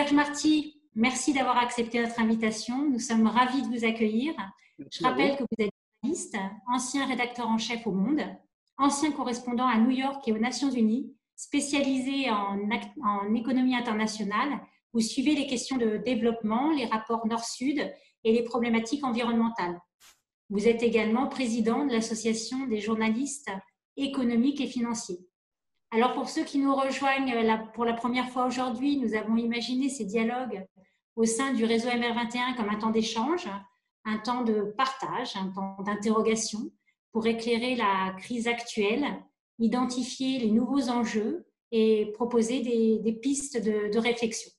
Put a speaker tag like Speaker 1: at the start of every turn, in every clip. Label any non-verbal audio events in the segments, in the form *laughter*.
Speaker 1: Serge Marty, merci d'avoir accepté notre invitation. Nous sommes ravis de vous accueillir. Je rappelle que vous êtes journaliste, ancien rédacteur en chef au Monde, ancien correspondant à New York et aux Nations Unies, spécialisé en, en économie internationale. Vous suivez les questions de développement, les rapports Nord-Sud et les problématiques environnementales. Vous êtes également président de l'Association des journalistes économiques et financiers. Alors pour ceux qui nous rejoignent pour la première fois aujourd'hui, nous avons imaginé ces dialogues au sein du réseau MR21 comme un temps d'échange, un temps de partage, un temps d'interrogation pour éclairer la crise actuelle, identifier les nouveaux enjeux et proposer des, pistes de, de réflexion.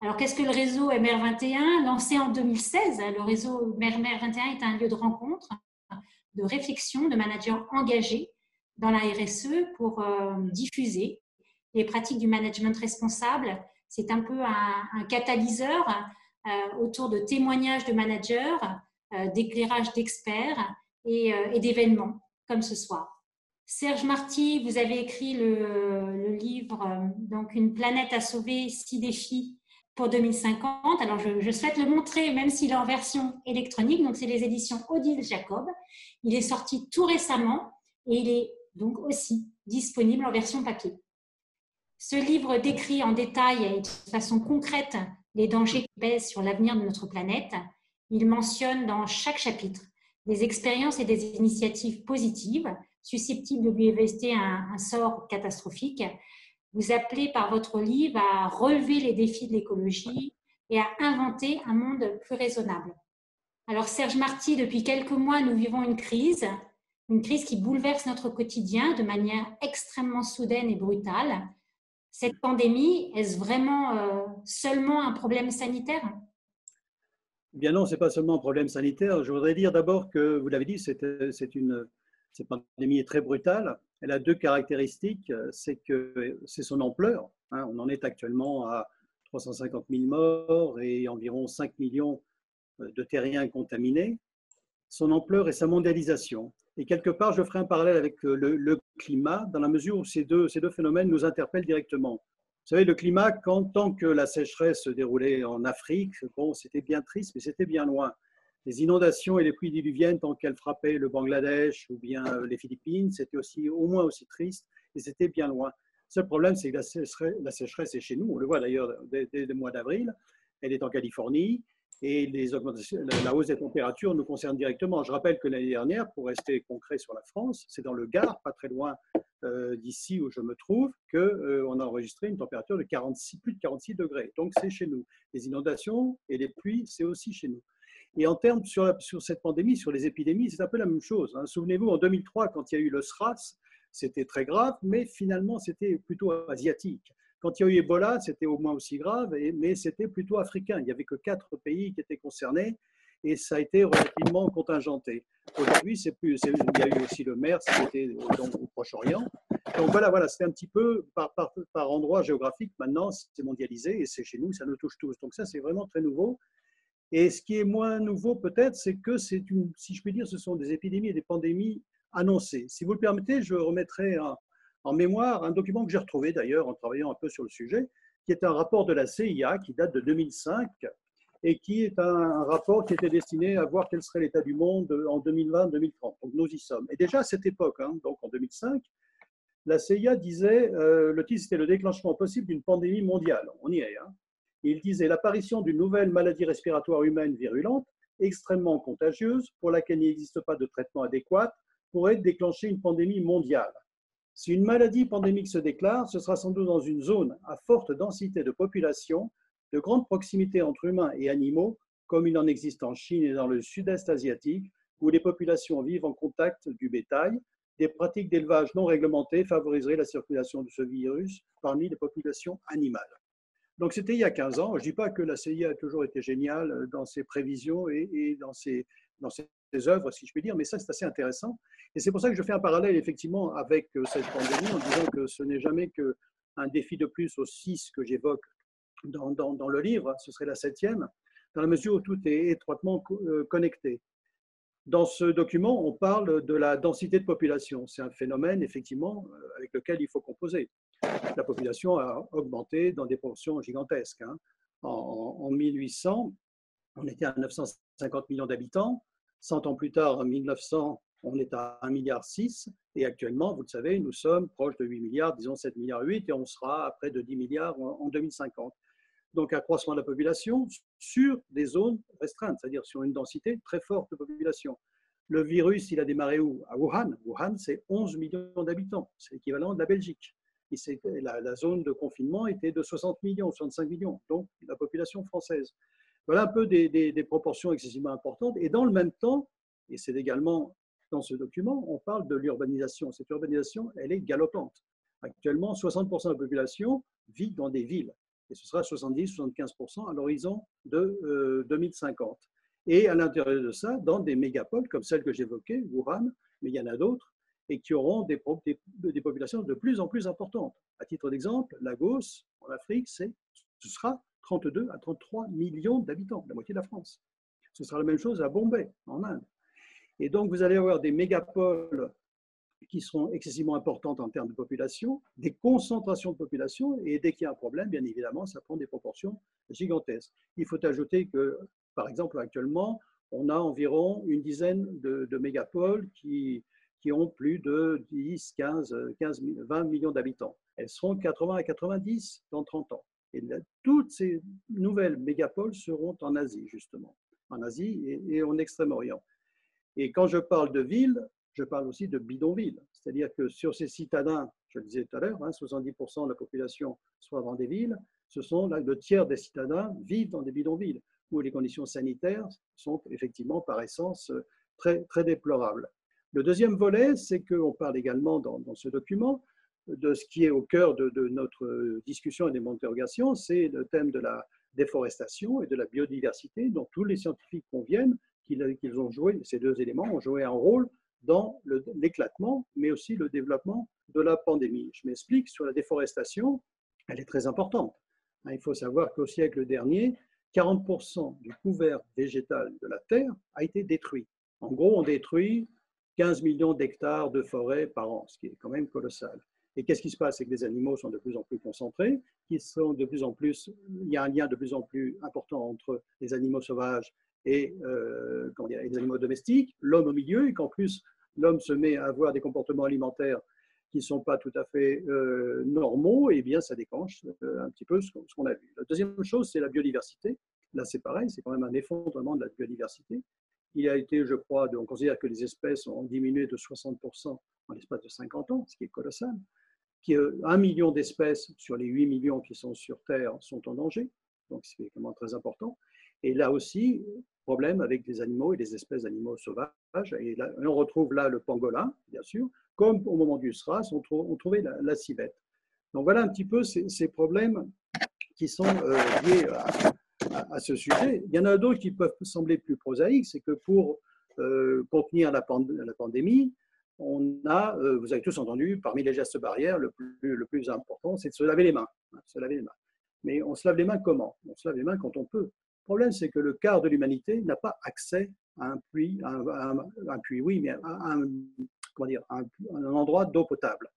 Speaker 1: Alors, qu'est-ce que le réseau MR21 Lancé en 2016, le réseau MR21 est un lieu de rencontre, de réflexion de managers engagés dans la RSE pour euh, diffuser les pratiques du management responsable. C'est un peu un, catalyseur euh, autour de témoignages de managers, euh, d'éclairage d'experts et, d'événements comme ce soir. Serge Marty, vous avez écrit le, livre donc Une planète à sauver, six défis pour 2050. Alors, je, souhaite le montrer, même s'il est en version électronique. Donc, c'est les éditions Odile Jacob. Il est sorti tout récemment et il est donc aussi disponible en version papier. Ce livre décrit en détail et de façon concrète les dangers qui pèsent sur l'avenir de notre planète. Il mentionne dans chaque chapitre des expériences et des initiatives positives susceptibles de lui éviter un, un sort catastrophique. Vous appelez par votre livre à relever les défis de l'écologie et à inventer un monde plus raisonnable. Alors Serge Marty, depuis quelques mois, nous vivons une crise une crise qui bouleverse notre quotidien de manière extrêmement soudaine et brutale. Cette pandémie, est-ce vraiment euh, seulement un problème sanitaire?
Speaker 2: Eh Bien non, ce n'est pas seulement un problème sanitaire. Je voudrais dire d'abord que, vous l'avez dit, c'est une, cette pandémie est très brutale. Elle a deux caractéristiques. C'est que c'est son ampleur. Hein. on en est actuellement à 350 000 morts et environ 5 millions euh, de terriens contaminés. Son ampleur et sa mondialisation. Et quelque part, je ferai un parallèle avec euh, le, climat, dans la mesure où ces deux, ces deux phénomènes nous interpellent directement. Vous savez, le climat, quand, tant que la sécheresse se déroulait en Afrique, bon, c'était bien triste, mais c'était bien loin. Les inondations et les pluies diluviennes, tant qu'elles frappaient le Bangladesh ou bien euh, les Philippines, c'était aussi au moins aussi triste et c'était bien loin. Le seul problème, c'est que la sécheresse, est chez nous. On le voit d'ailleurs dès, dès, le mois d'avril. Elle est en Californie et les augmentations, la hausse des températures nous concerne directement. Je rappelle que l'année dernière, pour rester concret sur la France, c'est dans le Gard, pas très loin euh, d'ici où je me trouve, qu'on euh, a enregistré une température de 46, plus de 46 degrés. Donc c'est chez nous. Les inondations et les pluies, c'est aussi chez nous. Et en termes sur, sur cette pandémie, sur les épidémies, c'est un peu la même chose. Hein. Souvenez-vous, en 2003, quand il y a eu le SRAS, c'était très grave, mais finalement, c'était plutôt asiatique. Quand il y a eu Ebola, c'était au moins aussi grave, mais c'était plutôt africain. Il n'y avait que quatre pays qui étaient concernés et ça a été relativement contingenté. Aujourd'hui, c'est plus, il y a eu aussi le MERS qui était au Proche-Orient. Donc voilà, voilà, c'est un petit peu par, endroit géographique. Maintenant, c'est mondialisé et c'est chez nous, ça nous touche tous. Donc ça, c'est vraiment très nouveau. Et ce qui est moins nouveau peut-être, c'est que c'est une, si je puis dire, ce sont des épidémies et des pandémies annoncées. Si vous le permettez, je remettrai un, en mémoire un document que j'ai retrouvé d'ailleurs en travaillant un peu sur le sujet, qui est un rapport de la CIA qui date de 2005 et qui est un, rapport qui était destiné à voir quel serait l'état du monde en 2020-2030. Donc nous y sommes. Et déjà à cette époque, hein, donc en 2005, la CIA disait, euh, le titre c'était le déclenchement possible d'une pandémie mondiale. On y est. Hein. Il disait l'apparition d'une nouvelle maladie respiratoire humaine virulente, extrêmement contagieuse, pour laquelle il n'existe pas de traitement adéquat, pourrait déclencher une pandémie mondiale. Si une maladie pandémique se déclare, ce sera sans doute dans une zone à forte densité de population, de grande proximité entre humains et animaux, comme il en existe en Chine et dans le sud-est asiatique, où les populations vivent en contact du bétail. Des pratiques d'élevage non réglementées favoriseraient la circulation de ce virus parmi les populations animales. Donc c'était il y a 15 ans. Je ne dis pas que la CIA a toujours été géniale dans ses prévisions et, dans, ses, dans ses œuvres, si je puis dire, mais ça c'est assez intéressant. Et c'est pour ça que je fais un parallèle effectivement avec euh, cette pandémie en disant que ce n'est jamais qu'un défi de plus aux six que j'évoque dans, le livre, ce serait la septième, dans la mesure où tout est étroitement euh, connecté. Dans ce document, on parle de la densité de population. C'est un phénomène, effectivement, avec lequel il faut composer. La population a augmenté dans des proportions gigantesques. Hein. En 1800, on était à 950 millions d'habitants. 100 ans plus tard, en 1900, on est à 1,6 milliard. Et actuellement, vous le savez, nous sommes proches de 8 milliards, disons 7 milliards 8, et on sera à près de 10 milliards en 2050. Donc, accroissement de la population sur des zones restreintes, c'est-à-dire sur une densité très forte de population. Le virus, il a démarré où? À Wuhan. Wuhan, c'est 11 millions d'habitants. C'est l'équivalent de la Belgique. La, la, zone de confinement était de 60 millions, 65 millions, donc la population française. Voilà un peu des, proportions excessivement importantes. Et dans le même temps, et c'est également dans ce document, on parle de l'urbanisation. Cette urbanisation, elle est galopante. Actuellement, 60% de la population vit dans des villes, et ce sera 70-75% à l'horizon de 2050. Euh, et à l'intérieur de ça, dans des mégapoles comme celle que j'évoquais, Wuhan, mais il y en a d'autres, et qui auront des, des, populations de plus en plus importantes. À titre d'exemple, Lagos, en Afrique, ce sera 32 à 33 millions d'habitants, la moitié de la France. Ce sera la même chose à Bombay, en Inde. Et donc, vous allez avoir des mégapoles qui seront excessivement importantes en termes de population, des concentrations de population, et dès qu'il y a un problème, bien évidemment, ça prend des proportions gigantesques. Il faut ajouter que, par exemple, actuellement, on a environ une dizaine de, mégapoles qui, qui ont plus de 10, 15, 15 20 millions d'habitants. Elles seront 80 à 90 dans 30 ans. Et toutes ces nouvelles mégapoles seront en Asie, justement, en Asie et, en Extrême-Orient. Et quand je parle de ville, je parle aussi de bidonville. C'est-à-dire que sur ces citadins, je le disais tout à l'heure, 70% hein, de la population soit dans des villes, ce sont le tiers des citadins vivent dans des bidonvilles, où les conditions sanitaires sont effectivement par essence très, très déplorables. Le deuxième volet, c'est qu'on parle également dans, ce document de ce qui est au cœur de, notre discussion et des interrogations, c'est le thème de la déforestation et de la biodiversité, dont tous les scientifiques conviennent qu'ils ont joué, ces deux éléments ont joué un rôle dans l'éclatement, mais aussi le développement de la pandémie. Je m'explique, sur la déforestation, elle est très importante. Hein, il faut savoir qu'au siècle dernier, 40% du couvert végétal de la Terre a été détruit. En gros, on détruit 15 millions d'hectares de forêt par an, ce qui est quand même colossal. Et qu'est-ce qui se passe? C'est que les animaux sont de plus en plus concentrés, qui sont de plus en plus, il y a un lien de plus en plus important entre les animaux sauvages et euh, les animaux domestiques, l'homme au milieu, et qu'en plus l'homme se met à avoir des comportements alimentaires qui ne sont pas tout à fait euh, normaux, et eh bien ça déclenche euh, un petit peu ce qu'on a vu. La deuxième chose, c'est la biodiversité. Là, c'est pareil, c'est quand même un effondrement de la biodiversité. Il a été, je crois, on considère que les espèces ont diminué de 60% en l'espace de 50 ans, ce qui est colossal. Un million d'espèces sur les 8 millions qui sont sur Terre sont en danger, donc c'est vraiment très important. Et là aussi, problème avec des animaux et des espèces d'animaux sauvages. Et là, on retrouve là le pangolin, bien sûr, comme au moment du SRAS, on, trouvait la, civette. Donc voilà un petit peu ces, problèmes qui sont euh, liés à, ce sujet. Il y en a d'autres qui peuvent sembler plus prosaïques, c'est que pour euh, contenir la, pandémie, on a, euh, vous avez tous entendu, parmi les gestes barrières, le plus, important, c'est de se laver les mains. Hein, se laver les mains. Mais on se lave les mains comment? On se lave les mains quand on peut. Le problème, c'est que le quart de l'humanité n'a pas accès à un puits, un, puits, oui, mais à un, comment dire, un, endroit d'eau potable.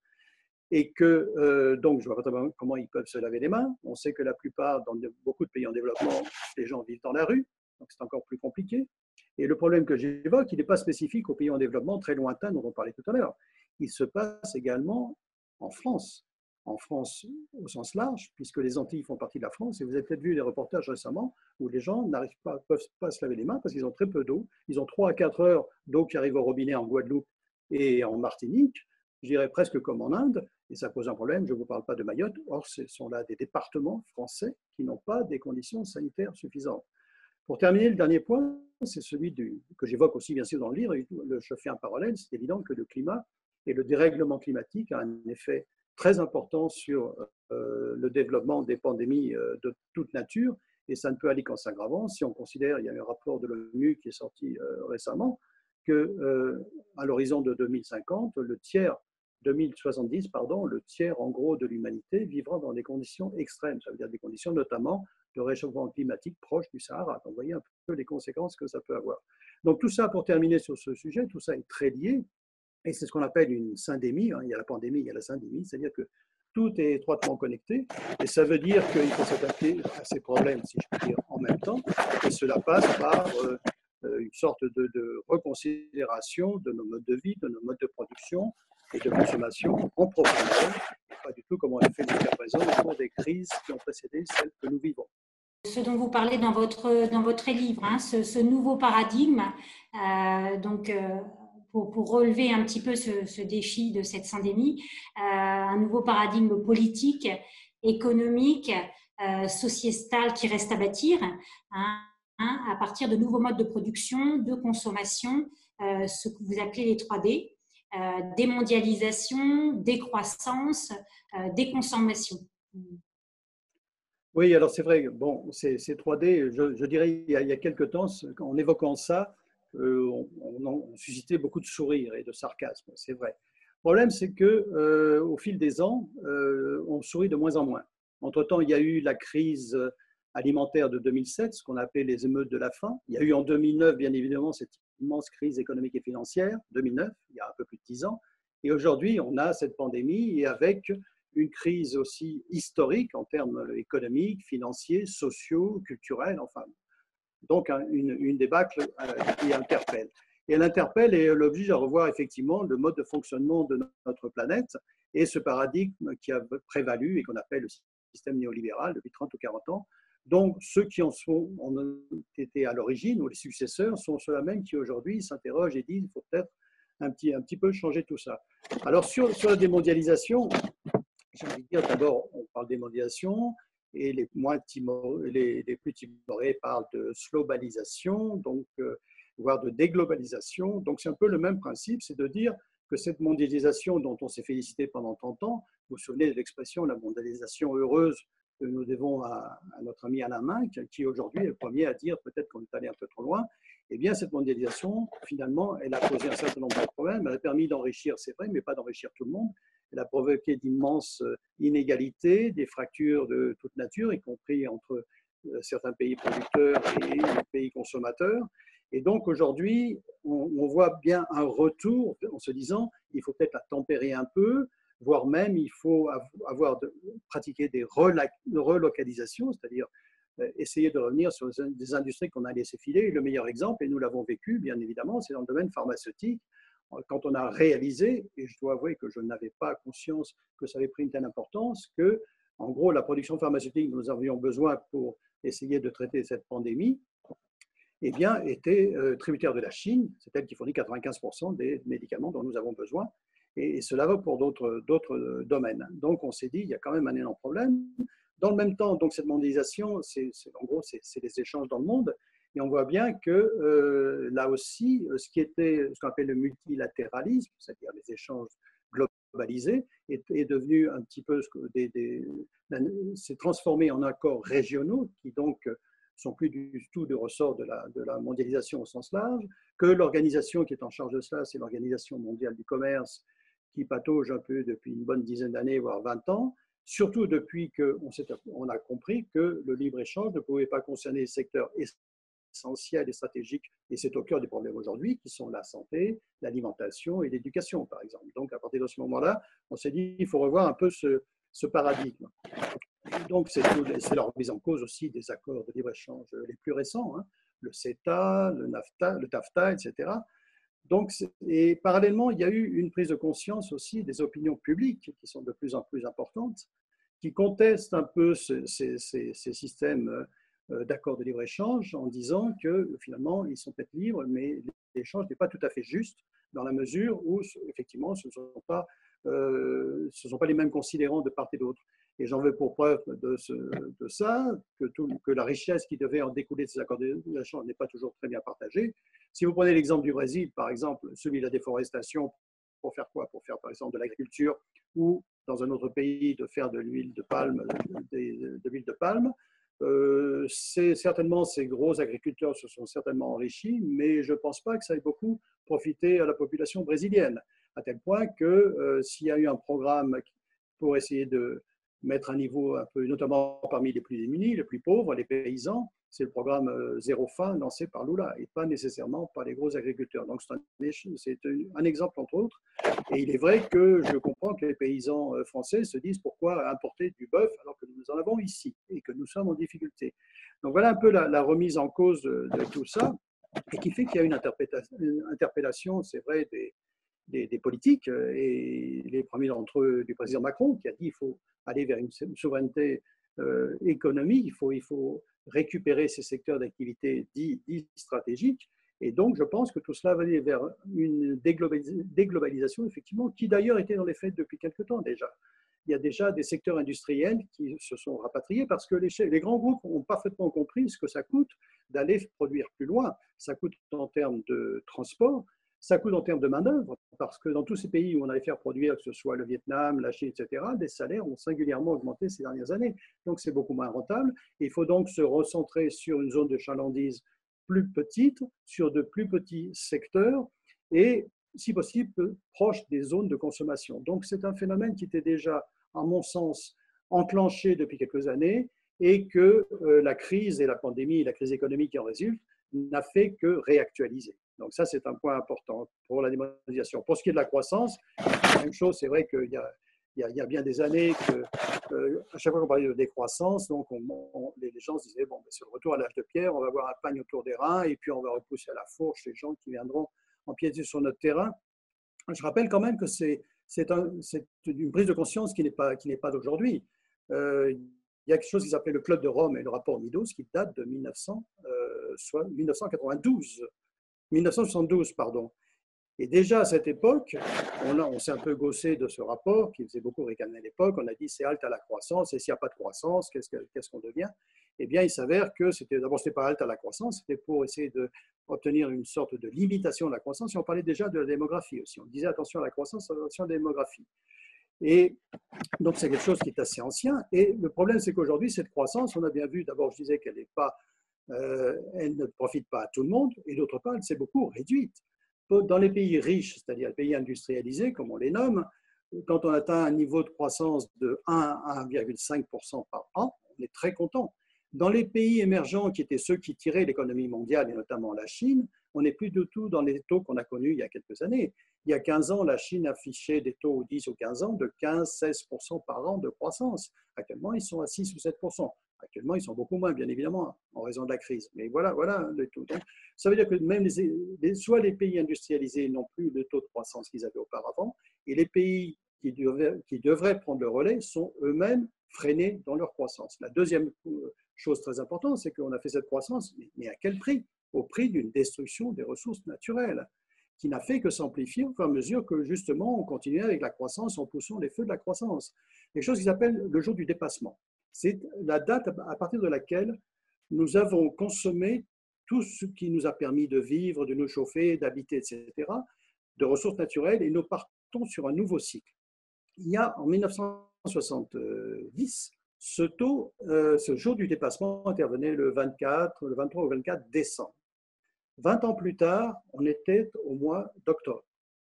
Speaker 2: Et que, euh, donc, je ne vois pas comment ils peuvent se laver les mains. On sait que la plupart, dans beaucoup de pays en développement, les gens vivent dans la rue, donc c'est encore plus compliqué. Et le problème que j'évoque, il n'est pas spécifique aux pays en développement très lointains dont on parlait tout à l'heure. Il se passe également en France en France au sens large, puisque les Antilles font partie de la France. Et vous avez peut-être vu des reportages récemment où les gens n'arrivent pas, peuvent pas se laver les mains parce qu'ils ont très peu d'eau. Ils ont 3 à 4 heures d'eau qui arrive au robinet en Guadeloupe et en Martinique, je dirais presque comme en Inde, et ça pose un problème. Je ne vous parle pas de Mayotte. Or, ce sont là des départements français qui n'ont pas des conditions sanitaires suffisantes. Pour terminer, le dernier point, c'est celui que j'évoque aussi bien sûr dans le livre, et je fais un parallèle, c'est évident que le climat et le dérèglement climatique a un effet très important sur euh, le développement des pandémies euh, de toute nature, et ça ne peut aller qu'en s'aggravant. Si on considère, il y a un rapport de l'ONU qui est sorti euh, récemment, que à l'horizon de 2050, le tiers 2070, pardon, le tiers en gros de l'humanité vivra dans des conditions extrêmes, ça veut dire des conditions notamment de réchauffement climatique proche du Sahara. vous voyez un peu les conséquences que ça peut avoir. Donc tout ça, pour terminer sur ce sujet, tout ça est très lié. Et c'est ce qu'on appelle une syndémie. Hein. Il y a la pandémie, il y a la syndémie, c'est-à-dire que tout est étroitement connecté. Et ça veut dire qu'il faut s'attaquer à ces problèmes, si je puis dire, en même temps. Et cela passe par euh, euh, une sorte de, de, reconsidération de nos modes de vie, de nos modes de production et de consommation en profondeur, pas du tout comme on l'a fait jusqu'à présent au cours des crises qui ont précédé celles que nous vivons
Speaker 1: ce dont vous parlez dans votre, dans votre livre, hein, ce, nouveau paradigme, euh, donc, euh, pour, relever un petit peu ce, défi de cette syndémie, euh, un nouveau paradigme politique, économique, sociétal qui reste à bâtir, hein, hein, à partir de nouveaux modes de production, de consommation, ce que vous appelez les 3D, démondialisation, décroissance, déconsommation.
Speaker 2: Oui, alors c'est vrai, bon, c'est 3D, je, dirais, il y, a, il quelques temps, en évoquant ça, euh, on, suscitait beaucoup de sourires et de sarcasme, c'est vrai. Le problème, c'est que euh, au fil des ans, euh, on sourit de moins en moins. Entre-temps, il y a eu la crise alimentaire de 2007, ce qu'on appelle les émeutes de la faim. Il y a eu en 2009, bien évidemment, cette immense crise économique et financière, 2009, il y a un peu plus de 10 ans. Et aujourd'hui, on a cette pandémie et avec une crise aussi historique en termes économiques, financiers, sociaux, culturels, enfin. Donc, une, débâcle euh, qui interpelle. Et elle interpelle et elle oblige à revoir effectivement le mode de fonctionnement de notre planète et ce paradigme qui a prévalu et qu'on appelle le système néolibéral depuis 30 ou 40 ans. Donc, ceux qui en ont été à l'origine ou les successeurs sont ceux-là même qui aujourd'hui s'interrogent et disent il faut peut-être un petit, un petit peu changer tout ça. Alors, sur, sur la démondialisation, j'ai envie de dire, d'abord, on parle d'émodiation et les, moins les, plus timorés parlent de globalisation, donc, euh, voire de déglobalisation. Donc, c'est un peu le même principe, c'est de dire que cette mondialisation dont on s'est félicité pendant 30 ans, vous vous souvenez de l'expression la mondialisation heureuse que nous devons à, notre ami Alain Minck, qui aujourd'hui est le premier à dire peut-être qu'on est allé un peu trop loin, eh bien, cette mondialisation, finalement, elle a posé un certain nombre de problèmes. Elle a permis d'enrichir, c'est vrai, mais pas d'enrichir tout le monde. Elle a provoqué d'immenses euh, inégalités, des fractures de toute nature, y compris entre euh, certains pays producteurs et pays consommateurs. Et donc aujourd'hui, on, voit bien un retour en se disant, il faut peut-être la tempérer un peu, voire même il faut avoir de, pratiquer des relocalisations, c'est-à-dire euh, essayer de revenir sur des industries qu'on a laissé filer. le meilleur exemple, et nous l'avons vécu bien évidemment, c'est dans le domaine pharmaceutique, quand on a réalisé, et je dois avouer que je n'avais pas conscience que ça avait pris une telle importance, que, en gros, la production pharmaceutique dont nous avions besoin pour essayer de traiter cette pandémie, eh bien, était euh, tributaire de la Chine. C'est elle qui fournit 95% des médicaments dont nous avons besoin. Et, cela va pour d'autres domaines. Donc, on s'est dit, il y a quand même un énorme problème. Dans le même temps, donc, cette mondialisation, c'est, en gros, c'est les échanges dans le monde. Et on voit bien que euh, là aussi, euh, ce qui était ce qu'on appelle le multilatéralisme, c'est-à-dire les échanges globalisés, est, devenu un petit peu, s'est transformé en accords régionaux qui donc sont plus du tout de ressort de la, de la mondialisation au sens large, que l'organisation qui est en charge de cela, c'est l'Organisation mondiale du commerce, qui patauge un peu depuis une bonne dizaine d'années, voire 20 ans, surtout depuis qu'on on a compris que le libre-échange ne pouvait pas concerner les secteurs essentiels et stratégiques, et c'est au cœur des problèmes aujourd'hui, qui sont la santé, l'alimentation et l'éducation, par exemple. Donc, à partir de ce moment-là, on s'est dit, il faut revoir un peu ce, paradigme. Donc, c'est la remise en cause aussi des accords de libre-échange les plus récents, hein. le CETA, le NAFTA, le TAFTA, etc. Donc, et parallèlement, il y a eu une prise de conscience aussi des opinions publiques qui sont de plus en plus importantes, qui contestent un peu ces, systèmes d'accords de libre-échange en disant que finalement, ils sont peut-être libres, mais l'échange n'est pas tout à fait juste dans la mesure où, effectivement, ce ne sont pas, euh, ce sont pas les mêmes considérants de part et d'autre. Et j'en veux pour preuve de, ça que, que, la richesse qui devait en découler de ces accords de libre-échange n'est pas toujours très bien partagée. Si vous prenez l'exemple du Brésil, par exemple, celui de la déforestation, pour faire quoi? Pour faire par exemple de l'agriculture ou dans un autre pays de faire de l'huile de palme, de l'huile de palme, euh, certainement ces gros agriculteurs se sont certainement enrichis, mais je ne pense pas que ça ait beaucoup profité à la population brésilienne, à tel point que euh, s'il y a eu un programme pour essayer de, mettre un niveau un peu, notamment parmi les plus démunis, les plus pauvres, les paysans. C'est le programme euh, Zéro Faim lancé par Lula et pas nécessairement par les gros agriculteurs. Donc c'est un, exemple entre autres. Et il est vrai que je comprends que les paysans euh, français se disent pourquoi importer du bœuf alors que nous en avons ici et que nous sommes en difficulté. Donc voilà un peu la, remise en cause de, tout ça et qui fait qu'il y a une interpellation, c'est vrai, des, politiques, euh, et les premiers d'entre eux du président Macron, qui a dit qu'il faut aller vers une souveraineté économique, il faut, il faut récupérer ces secteurs d'activité dits, stratégiques. Et donc, je pense que tout cela va aller vers une déglobalisation, effectivement, qui d'ailleurs était dans les faits depuis quelque temps déjà. Il y a déjà des secteurs industriels qui se sont rapatriés parce que les, les grands groupes ont parfaitement compris ce que ça coûte d'aller produire plus loin. Ça coûte en termes de transport, ça coûte en termes de main-d'œuvre, parce que dans tous ces pays où on allait faire produire, que ce soit le Vietnam, la Chine, etc., les salaires ont singulièrement augmenté ces dernières années. Donc, c'est beaucoup moins rentable. Il faut donc se recentrer sur une zone de chalandise plus petite, sur de plus petits secteurs et, si possible, proche des zones de consommation. Donc, c'est un phénomène qui était déjà, à mon sens, enclenché depuis quelques années et que euh, la crise et la pandémie, la crise économique qui en résulte, n'a fait que réactualiser. Donc ça, c'est un point important pour la démonétisation. Pour ce qui est de la croissance, la même chose, c'est vrai qu'il y a, bien des années que, euh, à chaque fois qu'on parlait de décroissance, donc les, gens se disaient, bon, ben, c'est le retour à l'âge de pierre, on va avoir un pagne autour des reins et puis on va repousser à la fourche les gens qui viendront empiéter sur notre terrain. Je rappelle quand même que c'est un, une prise de conscience qui n'est pas, d'aujourd'hui. Euh, il y a quelque chose qui s'appelle le Club de Rome et le rapport Midos qui date de 1900, euh, soit 1992. 1972, pardon. Et déjà à cette époque, on, on s'est un peu gossé de ce rapport qui faisait beaucoup ricaner à l'époque. On a dit c'est halte à la croissance et s'il n'y a pas de croissance, qu'est-ce qu'on devient? Eh bien, il s'avère que c'était d'abord c'était pas halte à la croissance, c'était pour essayer d'obtenir une sorte de limitation de la croissance. Et on parlait déjà de la démographie aussi. On disait attention à la croissance, attention à la démographie. Et donc c'est quelque chose qui est assez ancien. Et le problème, c'est qu'aujourd'hui, cette croissance, on a bien vu, d'abord, je disais qu'elle n'est pas euh, elle ne profite pas à tout le monde, et d'autre part, elle s'est beaucoup réduite. Dans les pays riches, c'est-à-dire les pays industrialisés, comme on les nomme, quand on atteint un niveau de croissance de 1 à 1,5% par an, on est très content. Dans les pays émergents, qui étaient ceux qui tiraient l'économie mondiale, et notamment la Chine, on n'est plus du tout dans les taux qu'on a connus il y a quelques années. Il y a 15 ans, la Chine affichait des taux, 10 ou 15 ans, de 15-16% par an de croissance. Actuellement, ils sont à 6 ou 7%. Actuellement, ils sont beaucoup moins, bien évidemment, en raison de la crise. Mais voilà, voilà le taux. ça veut dire que même les, soit les pays industrialisés n'ont plus le taux de croissance qu'ils avaient auparavant, et les pays qui devraient, qui devraient prendre le relais sont eux-mêmes freinés dans leur croissance. La deuxième euh, chose très importante, c'est qu'on a fait cette croissance, mais à quel prix? Au prix d'une destruction des ressources naturelles qui n'a fait que s'amplifier au fur et à mesure que justement on continuait avec la croissance en poussant les feux de la croissance. Quelque chose qui s'appelle le jour du dépassement. C'est la date à partir de laquelle nous avons consommé tout ce qui nous a permis de vivre, de nous chauffer, d'habiter, etc., de ressources naturelles, et nous partons sur un nouveau cycle. Il y a en 1970, ce taux, euh, ce jour du dépassement intervenait le 24, le 23 ou 24 décembre. 20 ans plus tard, on était au mois d'octobre.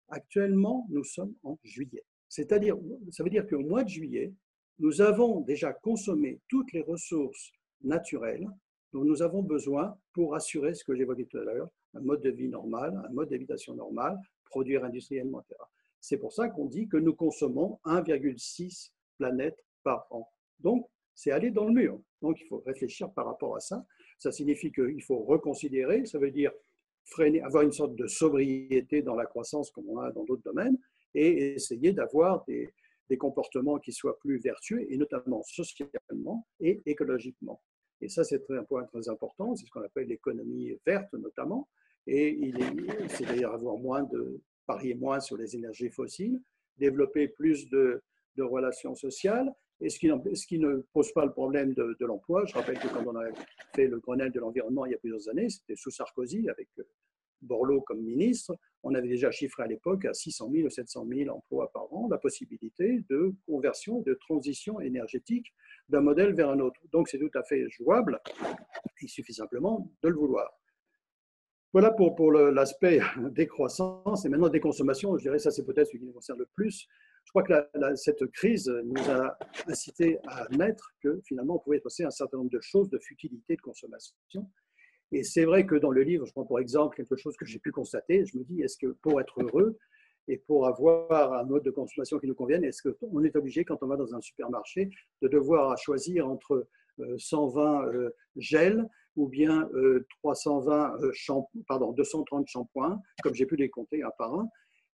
Speaker 2: Actuellement, nous sommes en juillet. C'est-à-dire, ça veut dire qu'au mois de juillet, nous avons déjà consommé toutes les ressources naturelles dont nous avons besoin pour assurer ce que j'évoquais tout à l'heure, un mode de vie normal, un mode d'habitation normal, produire industriellement, etc. C'est pour ça qu'on dit que nous consommons 1,6 planètes par an. Donc, c'est aller dans le mur. Donc, il faut réfléchir par rapport à ça. Ça signifie qu'il faut reconsidérer, ça veut dire freiner, avoir une sorte de sobriété dans la croissance comme on a dans d'autres domaines, et essayer d'avoir des, des comportements qui soient plus vertueux, et notamment socialement et écologiquement. Et ça, c'est un point très important, c'est ce qu'on appelle l'économie verte notamment, et c'est d'ailleurs avoir moins de, parier moins sur les énergies fossiles, développer plus de, de relations sociales, et ce qui, ne pose pas le problème de, l'emploi. Je rappelle que quand on a fait le Grenelle de l'environnement il y a plusieurs années, c'était sous Sarkozy avec Borloo comme ministre, on avait déjà chiffré à l'époque à 600 000 ou 700 000 emplois par an la possibilité de conversion, de transition énergétique d'un modèle vers un autre. Donc c'est tout à fait jouable, il suffit simplement de le vouloir. Voilà pour, pour l'aspect *laughs* décroissance et maintenant déconsommation, je dirais ça c'est peut-être ce qui nous concerne le plus. Je crois que cette crise nous a incité à admettre que finalement on pouvait passer un certain nombre de choses de futilité de consommation. Et c'est vrai que dans le livre, je prends pour exemple quelque chose que j'ai pu constater, je me dis, est-ce que pour être heureux et pour avoir un mode de consommation qui nous convienne, est-ce qu'on est obligé, quand on va dans un supermarché, de devoir choisir entre 120 euh, euh, gels ou bien 320 euh, pardon, 230 shampoings, comme j'ai pu les compter un par un,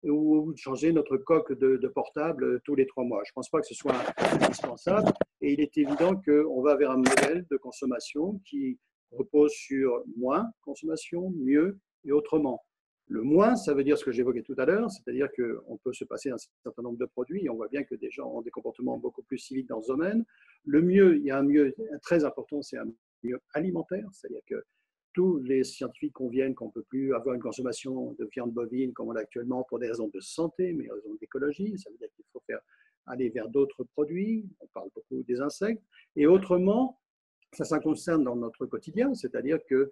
Speaker 2: ou changer notre coque de, portable tous les trois mois. Je ne pense pas que ce soit indispensable. Et il est évident qu'on va vers un modèle de consommation qui repose sur moins consommation, mieux et autrement. Le moins, ça veut dire ce que j'évoquais tout à l'heure, c'est-à-dire qu'on peut se passer un certain nombre de produits et on voit bien que des gens ont des comportements beaucoup plus civiques dans ce domaine. Le mieux, il y a un mieux très important, c'est un mieux alimentaire, c'est-à-dire que tous les scientifiques conviennent qu'on ne peut plus avoir une consommation de viande bovine comme on l'a actuellement pour des raisons de santé, mais des raisons d'écologie. Ça veut dire qu'il faut faire aller vers d'autres produits. On parle beaucoup des insectes. Et autrement, ça, ça concerne dans notre quotidien, c'est-à-dire que,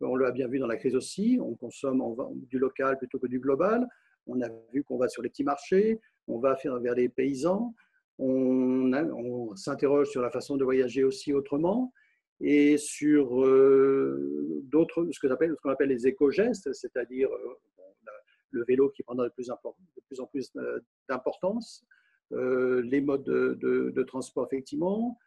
Speaker 2: on l'a bien vu dans la crise aussi, on consomme du local plutôt que du global. On a vu qu'on va sur les petits marchés, on va vers les paysans, on s'interroge sur la façon de voyager aussi autrement et sur euh, d'autres, ce qu'on appelle, appelle, les éco-gestes, c'est-à-dire euh, le vélo qui prendra de plus, de plus en plus euh, d'importance, les modes de, transport effectivement,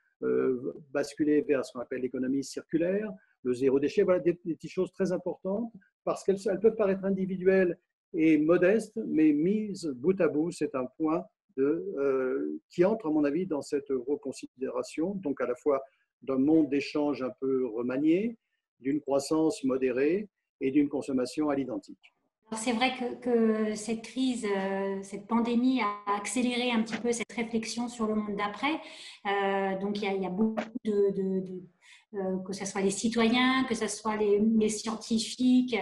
Speaker 2: basculer vers ce qu'on appelle l'économie circulaire, le zéro déchet, voilà des, petites choses très importantes parce qu'elles peuvent paraître individuelles et modestes, mais mises bout à bout, c'est un point de, qui entre, à mon avis, dans cette reconsidération, donc à la fois d'un monde d'échange un peu remanié, d'une croissance modérée et d'une consommation à l'identique.
Speaker 1: C'est vrai que, cette crise, euh, cette pandémie a accéléré un petit peu cette réflexion sur le monde d'après. Euh, donc il y, a, beaucoup de, euh, que ce soit les citoyens, que ce soit les, scientifiques,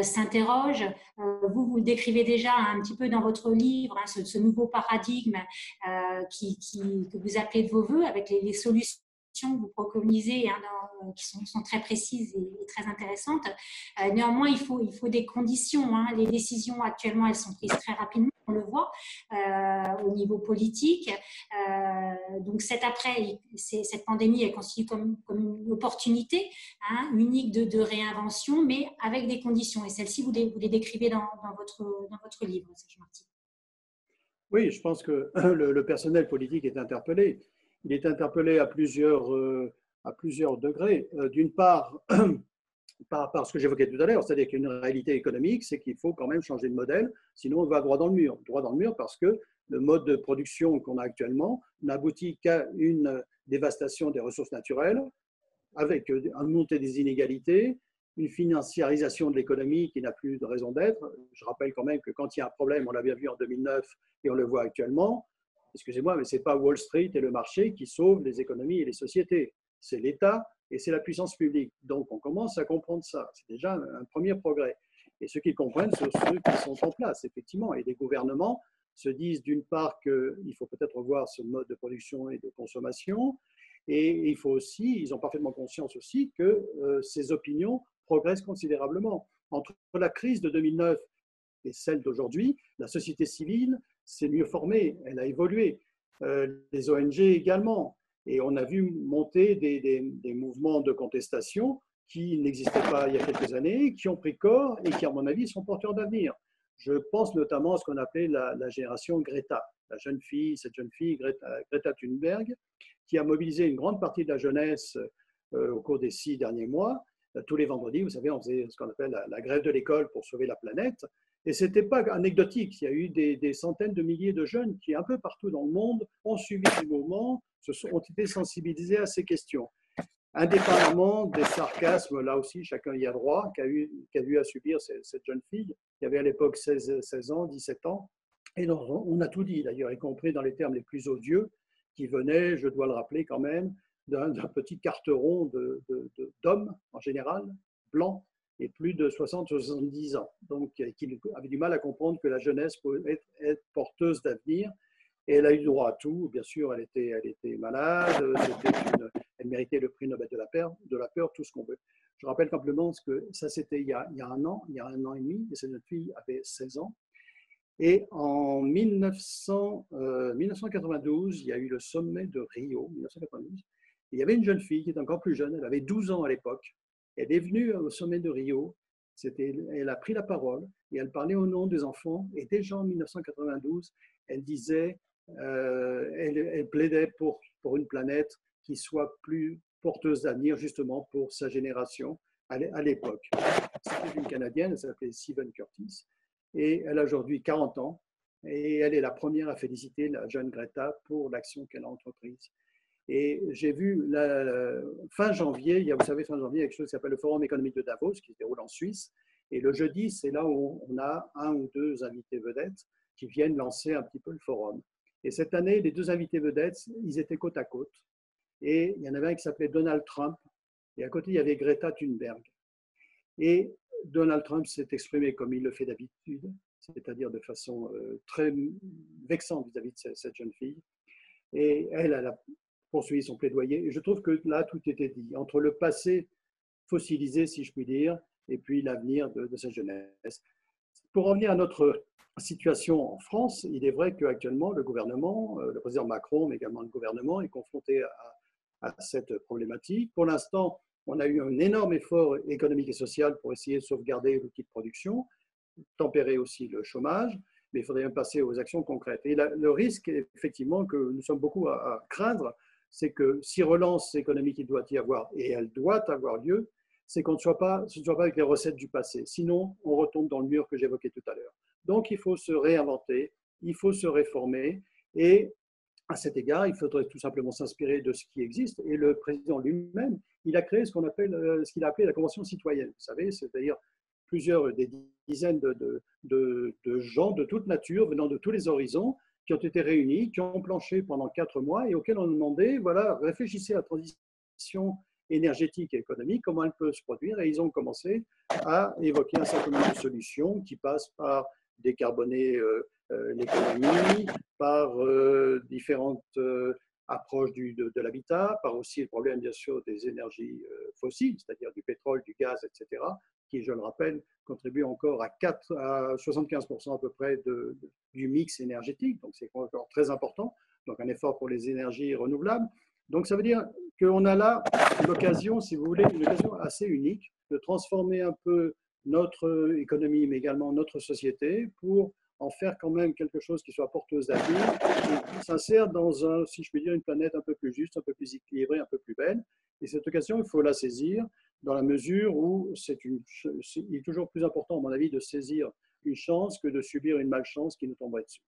Speaker 1: s'interrogent. vous, vous le décrivez déjà un petit peu dans votre livre, hein, ce, nouveau paradigme que vous appelez de vos voeux avec les solutions que vous préconisez, hein, euh, qui sont, très précises et, très intéressantes. Euh, néanmoins, il faut, il faut des conditions. Hein. Les décisions actuellement, elles sont prises très rapidement, on le voit, euh, au niveau politique. donc, cette après, cette pandémie est constituée comme, comme une opportunité hein, unique de, réinvention, mais avec des conditions. Et celles-ci, vous, vous les décrivez dans, dans, votre, dans votre livre, Serge Martin.
Speaker 2: Oui, je pense que *clears throat* le personnel politique est interpellé il est interpellé à plusieurs, euh, à plusieurs degrés. Euh, d'une part, *clears throat* par, ce que j'évoquais tout à l'heure, c'est-à-dire qu'une réalité économique, c'est qu'il faut quand même changer de modèle, sinon on va droit dans le mur. Droit dans le mur parce que le mode de production qu'on a actuellement n'aboutit qu'à une dévastation des ressources naturelles, avec une montée des inégalités, une financiarisation de l'économie qui n'a plus de raison d'être. Je rappelle quand même que quand il y a un problème, on l'a bien vu en 2009 et on le voit actuellement, excusez-moi, mais ce n'est pas Wall Street et le marché qui sauvent les économies et les sociétés. C'est l'État et c'est la puissance publique. Donc on commence à comprendre ça. C'est déjà un premier progrès. Et ceux qui comprennent, ce sont ceux qui sont en place, effectivement. Et les gouvernements se disent d'une part qu'il faut peut-être revoir ce mode de production et de consommation. Et il faut aussi, ils ont parfaitement conscience aussi que euh, ces opinions progressent considérablement. Entre la crise de 2009 et celle d'aujourd'hui, la société civile s'est mieux formée, elle a évolué. Euh, les ONG également. Et on a vu monter des, mouvements de contestation qui n'existaient pas il y a quelques années, qui ont pris corps et qui, à mon avis, sont porteurs d'avenir. Je pense notamment à ce qu'on appelait la, génération Greta, la jeune fille, cette jeune fille, Greta, Thunberg, qui a mobilisé une grande partie de la jeunesse euh, au cours des six derniers mois. tous les vendredis, vous savez, on faisait ce qu'on appelle la grève de l'école pour sauver la planète. Et ce n'était pas anecdotique. Il y a eu des, centaines de milliers de jeunes qui, un peu partout dans le monde, ont suivi le mouvement, ont été sensibilisés à ces questions. Indépendamment des sarcasmes, là aussi, chacun y a droit, qu'a eu, à subir cette jeune fille, qui avait à l'époque 16, 16 ans, 17 ans. Et on a tout dit, d'ailleurs, y compris dans les termes les plus odieux, qui venaient, je dois le rappeler quand même, d'un petit carteron d'hommes, en général, blancs, et plus de 60-70 ans. Donc, qui avait du mal à comprendre que la jeunesse pouvait être, porteuse d'avenir. Et elle a eu droit à tout. Bien sûr, elle était, malade, elle méritait le prix Nobel de la, peur, de la peur, tout ce qu'on veut. Je rappelle simplement que ça, c'était il, y a un an, il y a un an et demi, et cette fille avait 16 ans. Et en 1900, 1992, il y a eu le sommet de Rio, 1992. il y avait une jeune fille qui était encore plus jeune, elle avait 12 ans à l'époque. Elle est venue au sommet de Rio, elle a pris la parole et elle parlait au nom des enfants. Et déjà en 1992, elle disait, euh, elle, plaidait pour, pour une planète qui soit plus porteuse d'avenir justement pour sa génération à l'époque. C'était une Canadienne, elle s'appelait Stephen Curtis et elle a aujourd'hui 40 ans et elle est la première à féliciter la jeune Greta pour l'action qu'elle a entreprise. Et j'ai vu fin janvier, vous savez, fin janvier, il y a quelque chose qui s'appelle le Forum économique de Davos qui se déroule en Suisse. Et le jeudi, c'est là où on a un ou deux invités vedettes qui viennent lancer un petit peu le forum. Et cette année, les deux invités vedettes, ils étaient côte à côte. Et il y en avait un qui s'appelait Donald Trump. Et à côté, il y avait Greta Thunberg. Et Donald Trump s'est exprimé comme il le fait d'habitude, c'est-à-dire de façon euh, très vexante vis-à-vis de cette jeune fille. Et elle, elle a poursuivi son plaidoyer. Et je trouve que là, tout était dit. Entre le passé fossilisé, si je puis dire, et puis l'avenir de, cette jeunesse. Pour revenir à notre situation en France, il est vrai qu'actuellement, le gouvernement, euh, le président Macron, mais également le gouvernement, est confronté à cette problématique. Pour l'instant, on a eu un énorme effort économique et social pour essayer de sauvegarder l'outil de production, tempérer aussi le chômage, mais il faudrait même passer aux actions concrètes. Et le risque, effectivement, que nous sommes beaucoup à, craindre, c'est que si relance économique il doit y avoir, et elle doit avoir lieu, c'est qu'on ne soit pas, ce soit pas avec les recettes du passé. Sinon, on retombe dans le mur que j'évoquais tout à l'heure. Donc, il faut se réinventer, il faut se réformer, et à cet égard, il faudrait tout simplement s'inspirer de ce qui existe. Et le président lui-même, il a créé ce qu'on appelle, euh, ce qu'il a appelé la convention citoyenne. Vous savez, c'est-à-dire plusieurs des dizaines de, de, de, gens de toute nature, venant de tous les horizons, qui ont été réunis, qui ont planché pendant quatre mois et auxquels on a demandé, voilà, réfléchissez à la transition énergétique et économique, comment elle peut se produire. Et ils ont commencé à évoquer un certain nombre de solutions qui passent par décarboner euh, euh, l'économie, par euh, différentes approches de, l'habitat, par aussi le problème bien sûr des énergies fossiles, c'est-à-dire du pétrole, du gaz, etc., qui, je le rappelle, contribue encore à, 4, à 75% à peu près du mix énergétique, donc c'est encore très important, donc un effort pour les énergies renouvelables. Donc ça veut dire qu'on a là l'occasion, si vous voulez, une occasion assez unique de transformer un peu notre économie, mais également notre société, pour en faire quand même quelque chose qui soit porteuse d'avenir qui s'insère dans, un, si je puis dire, une planète un peu plus juste, un peu plus équilibrée, un peu plus belle. Et cette occasion, il faut la saisir dans la mesure où c'est il est toujours plus important, à mon avis, de saisir une chance que de subir une malchance qui nous tomberait dessus.